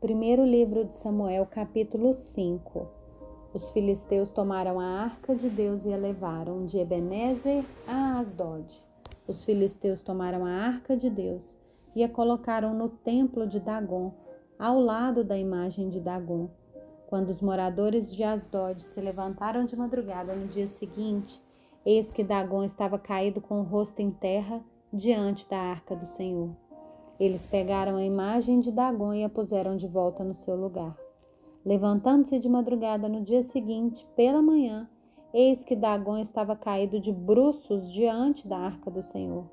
Primeiro livro de Samuel, capítulo 5. Os filisteus tomaram a arca de Deus e a levaram de Ebenezer a Asdod. Os filisteus tomaram a arca de Deus e a colocaram no templo de Dagon, ao lado da imagem de Dagon. Quando os moradores de Asdod se levantaram de madrugada no dia seguinte, eis que Dagon estava caído com o rosto em terra diante da arca do Senhor. Eles pegaram a imagem de Dagon e a puseram de volta no seu lugar. Levantando-se de madrugada no dia seguinte, pela manhã, eis que Dagon estava caído de bruços diante da arca do Senhor.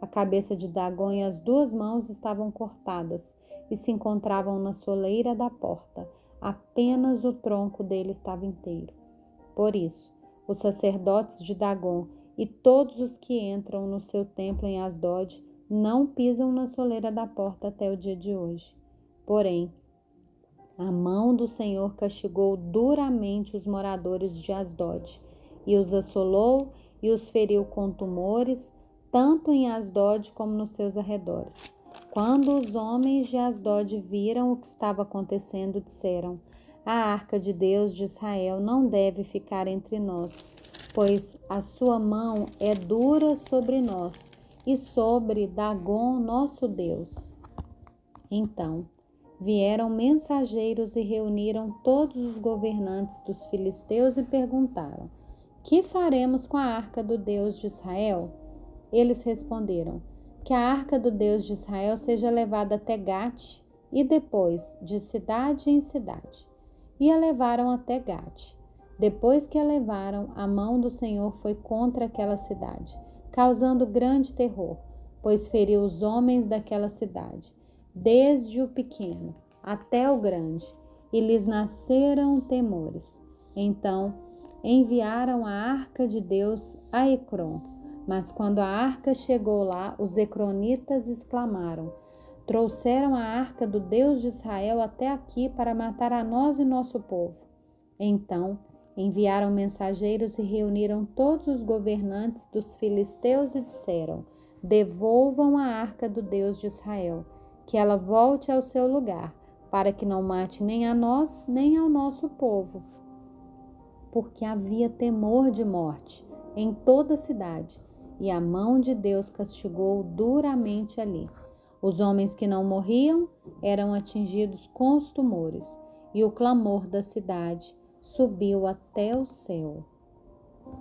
A cabeça de Dagon e as duas mãos estavam cortadas e se encontravam na soleira da porta. Apenas o tronco dele estava inteiro. Por isso, os sacerdotes de Dagon e todos os que entram no seu templo em Asdod não pisam na soleira da porta até o dia de hoje. Porém, a mão do Senhor castigou duramente os moradores de Asdod, e os assolou e os feriu com tumores, tanto em Asdod como nos seus arredores. Quando os homens de Asdod viram o que estava acontecendo, disseram: A arca de Deus de Israel não deve ficar entre nós, pois a sua mão é dura sobre nós e sobre Dagon, nosso Deus. Então vieram mensageiros e reuniram todos os governantes dos filisteus e perguntaram: Que faremos com a arca do Deus de Israel? Eles responderam: Que a arca do Deus de Israel seja levada até Gate e depois de cidade em cidade. E a levaram até Gate. Depois que a levaram, a mão do Senhor foi contra aquela cidade causando grande terror, pois feriu os homens daquela cidade, desde o pequeno até o grande, e lhes nasceram temores. Então enviaram a arca de Deus a Ecrom. Mas quando a arca chegou lá, os ecronitas exclamaram: Trouxeram a arca do Deus de Israel até aqui para matar a nós e nosso povo. Então Enviaram mensageiros e reuniram todos os governantes dos filisteus e disseram: Devolvam a arca do Deus de Israel, que ela volte ao seu lugar, para que não mate nem a nós, nem ao nosso povo. Porque havia temor de morte em toda a cidade, e a mão de Deus castigou duramente ali. Os homens que não morriam eram atingidos com os tumores, e o clamor da cidade subiu até o céu.